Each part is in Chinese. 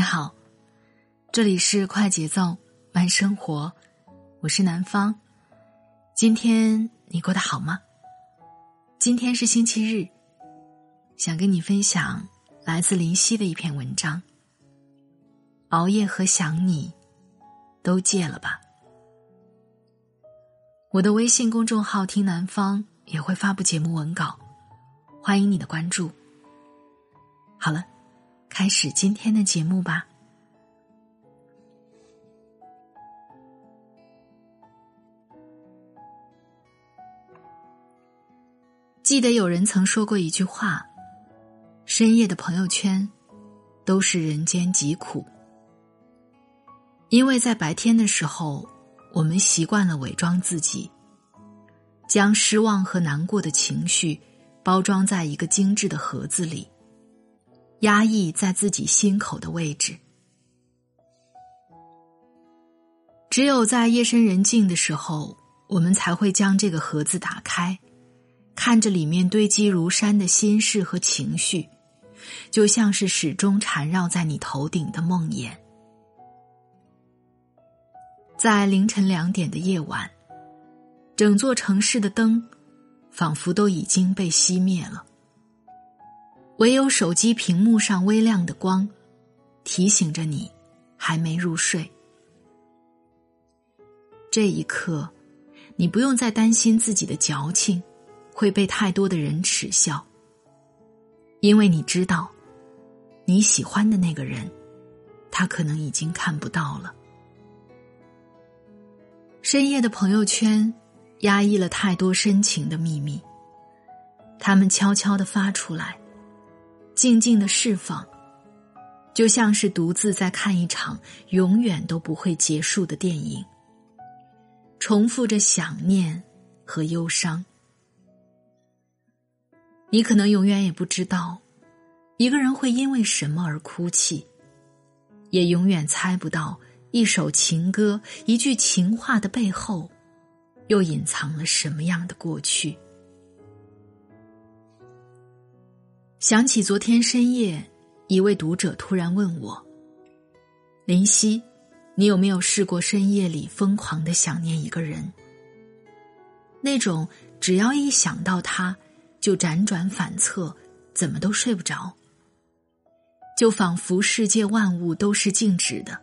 你好，这里是快节奏慢生活，我是南方。今天你过得好吗？今天是星期日，想跟你分享。来自林夕的一篇文章。熬夜和想你，都戒了吧。我的微信公众号“听南方”也会发布节目文稿，欢迎你的关注。好了，开始今天的节目吧。记得有人曾说过一句话。深夜的朋友圈，都是人间疾苦。因为在白天的时候，我们习惯了伪装自己，将失望和难过的情绪包装在一个精致的盒子里，压抑在自己心口的位置。只有在夜深人静的时候，我们才会将这个盒子打开，看着里面堆积如山的心事和情绪。就像是始终缠绕在你头顶的梦魇，在凌晨两点的夜晚，整座城市的灯仿佛都已经被熄灭了，唯有手机屏幕上微亮的光提醒着你还没入睡。这一刻，你不用再担心自己的矫情会被太多的人耻笑。因为你知道，你喜欢的那个人，他可能已经看不到了。深夜的朋友圈，压抑了太多深情的秘密，他们悄悄的发出来，静静的释放，就像是独自在看一场永远都不会结束的电影，重复着想念和忧伤。你可能永远也不知道，一个人会因为什么而哭泣，也永远猜不到一首情歌、一句情话的背后，又隐藏了什么样的过去。想起昨天深夜，一位读者突然问我：“林夕，你有没有试过深夜里疯狂的想念一个人？那种只要一想到他。”就辗转反侧，怎么都睡不着。就仿佛世界万物都是静止的，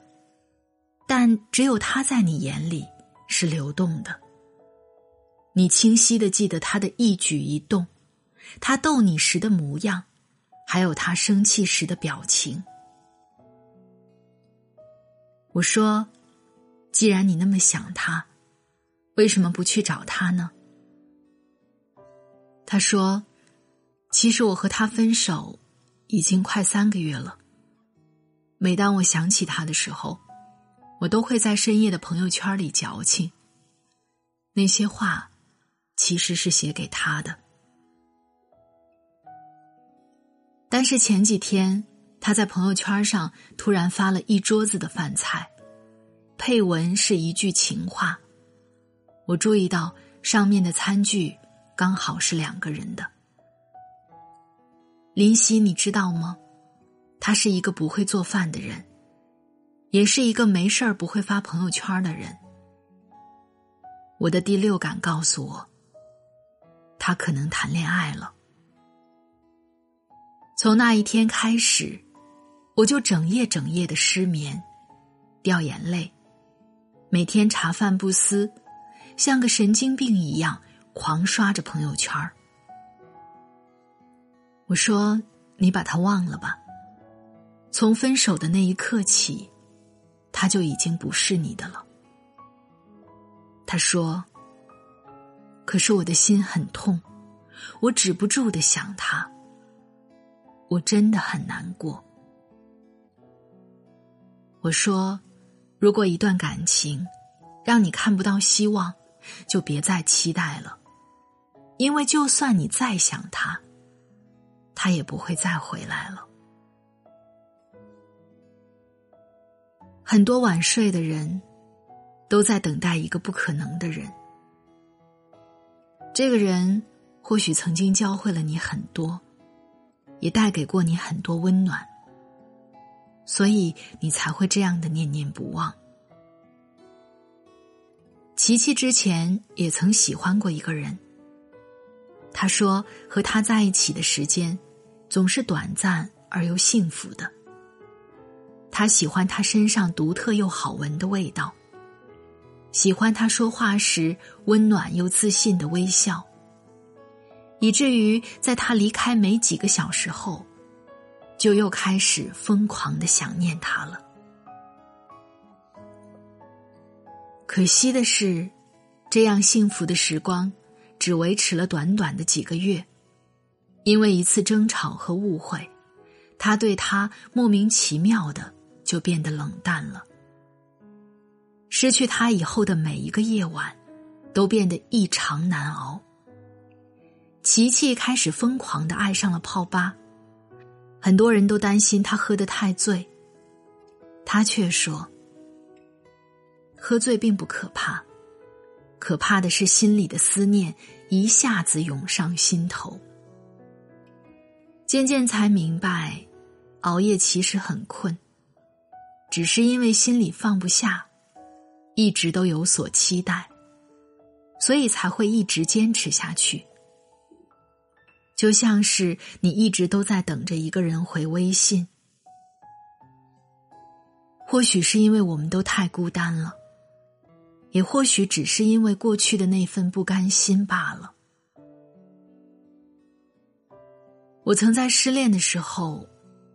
但只有他在你眼里是流动的。你清晰的记得他的一举一动，他逗你时的模样，还有他生气时的表情。我说：“既然你那么想他，为什么不去找他呢？”他说：“其实我和他分手已经快三个月了。每当我想起他的时候，我都会在深夜的朋友圈里矫情。那些话其实是写给他的。但是前几天，他在朋友圈上突然发了一桌子的饭菜，配文是一句情话。我注意到上面的餐具。”刚好是两个人的。林夕，你知道吗？他是一个不会做饭的人，也是一个没事儿不会发朋友圈的人。我的第六感告诉我，他可能谈恋爱了。从那一天开始，我就整夜整夜的失眠，掉眼泪，每天茶饭不思，像个神经病一样。狂刷着朋友圈儿我说：“你把他忘了吧。从分手的那一刻起，他就已经不是你的了。他说：“可是我的心很痛，我止不住的想他，我真的很难过。”我说：“如果一段感情让你看不到希望，就别再期待了，因为就算你再想他，他也不会再回来了。”很多晚睡的人，都在等待一个不可能的人。这个人或许曾经教会了你很多，也带给过你很多温暖，所以你才会这样的念念不忘。琪琪之前也曾喜欢过一个人，他说和他在一起的时间，总是短暂而又幸福的。他喜欢他身上独特又好闻的味道，喜欢他说话时温暖又自信的微笑，以至于在他离开没几个小时后，就又开始疯狂的想念他了。可惜的是，这样幸福的时光只维持了短短的几个月，因为一次争吵和误会，他对他莫名其妙的。就变得冷淡了。失去他以后的每一个夜晚，都变得异常难熬。琪琪开始疯狂的爱上了泡吧，很多人都担心他喝得太醉，他却说：“喝醉并不可怕，可怕的是心里的思念一下子涌上心头。”渐渐才明白，熬夜其实很困。只是因为心里放不下，一直都有所期待，所以才会一直坚持下去。就像是你一直都在等着一个人回微信，或许是因为我们都太孤单了，也或许只是因为过去的那份不甘心罢了。我曾在失恋的时候。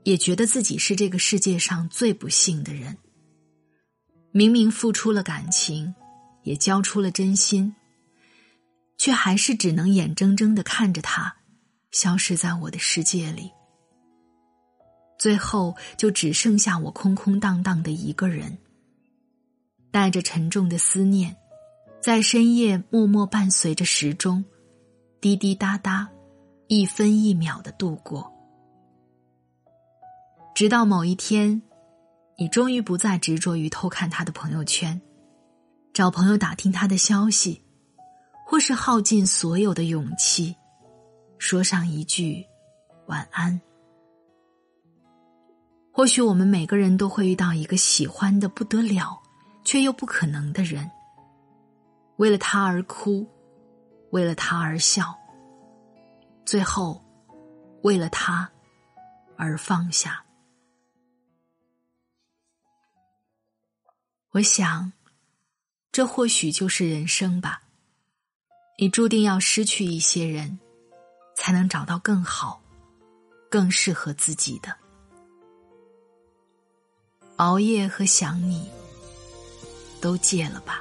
也觉得自己是这个世界上最不幸的人。明明付出了感情，也交出了真心，却还是只能眼睁睁的看着他消失在我的世界里。最后就只剩下我空空荡荡的一个人，带着沉重的思念，在深夜默默伴随着时钟，滴滴答答，一分一秒的度过。直到某一天，你终于不再执着于偷看他的朋友圈，找朋友打听他的消息，或是耗尽所有的勇气，说上一句晚安。或许我们每个人都会遇到一个喜欢的不得了，却又不可能的人，为了他而哭，为了他而笑，最后为了他而放下。我想，这或许就是人生吧。你注定要失去一些人，才能找到更好、更适合自己的。熬夜和想你，都戒了吧。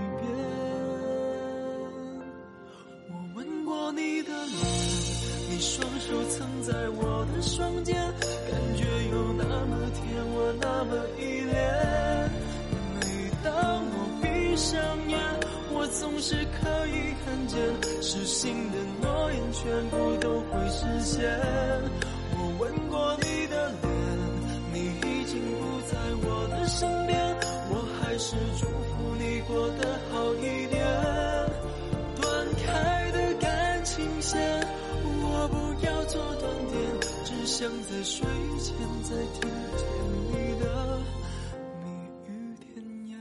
现。我吻过你的脸，你已经不在我的身边，我还是祝福你过得好一点。断开的感情线，我不要做断点，只想在睡前再听见你的蜜语甜言。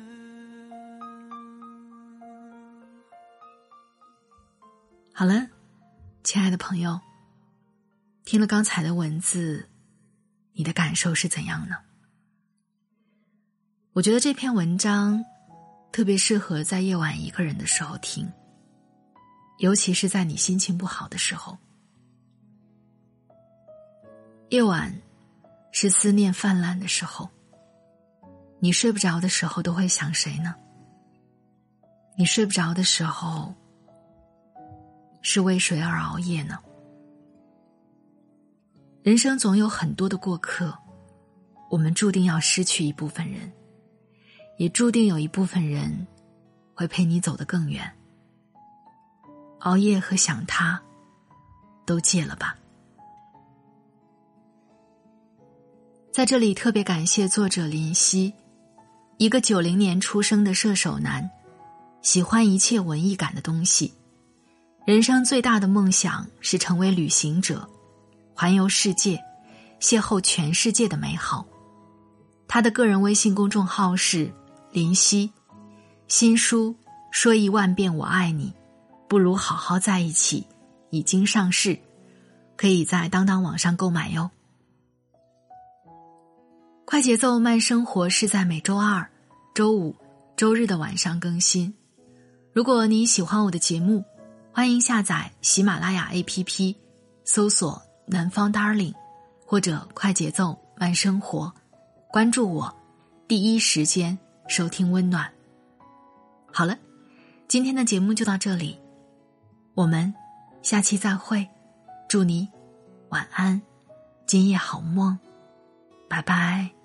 好了，亲爱的朋友，听了刚才的文字，你的感受是怎样呢？我觉得这篇文章特别适合在夜晚一个人的时候听，尤其是在你心情不好的时候。夜晚是思念泛滥的时候，你睡不着的时候都会想谁呢？你睡不着的时候。是为谁而熬夜呢？人生总有很多的过客，我们注定要失去一部分人，也注定有一部分人会陪你走得更远。熬夜和想他，都戒了吧。在这里特别感谢作者林夕，一个九零年出生的射手男，喜欢一切文艺感的东西。人生最大的梦想是成为旅行者，环游世界，邂逅全世界的美好。他的个人微信公众号是林夕，新书《说一万遍我爱你》，不如好好在一起，已经上市，可以在当当网上购买哟。快节奏慢生活是在每周二、周五、周日的晚上更新。如果你喜欢我的节目，欢迎下载喜马拉雅 APP，搜索“南方 Darling” 或者“快节奏慢生活”，关注我，第一时间收听温暖。好了，今天的节目就到这里，我们下期再会，祝你晚安，今夜好梦，拜拜。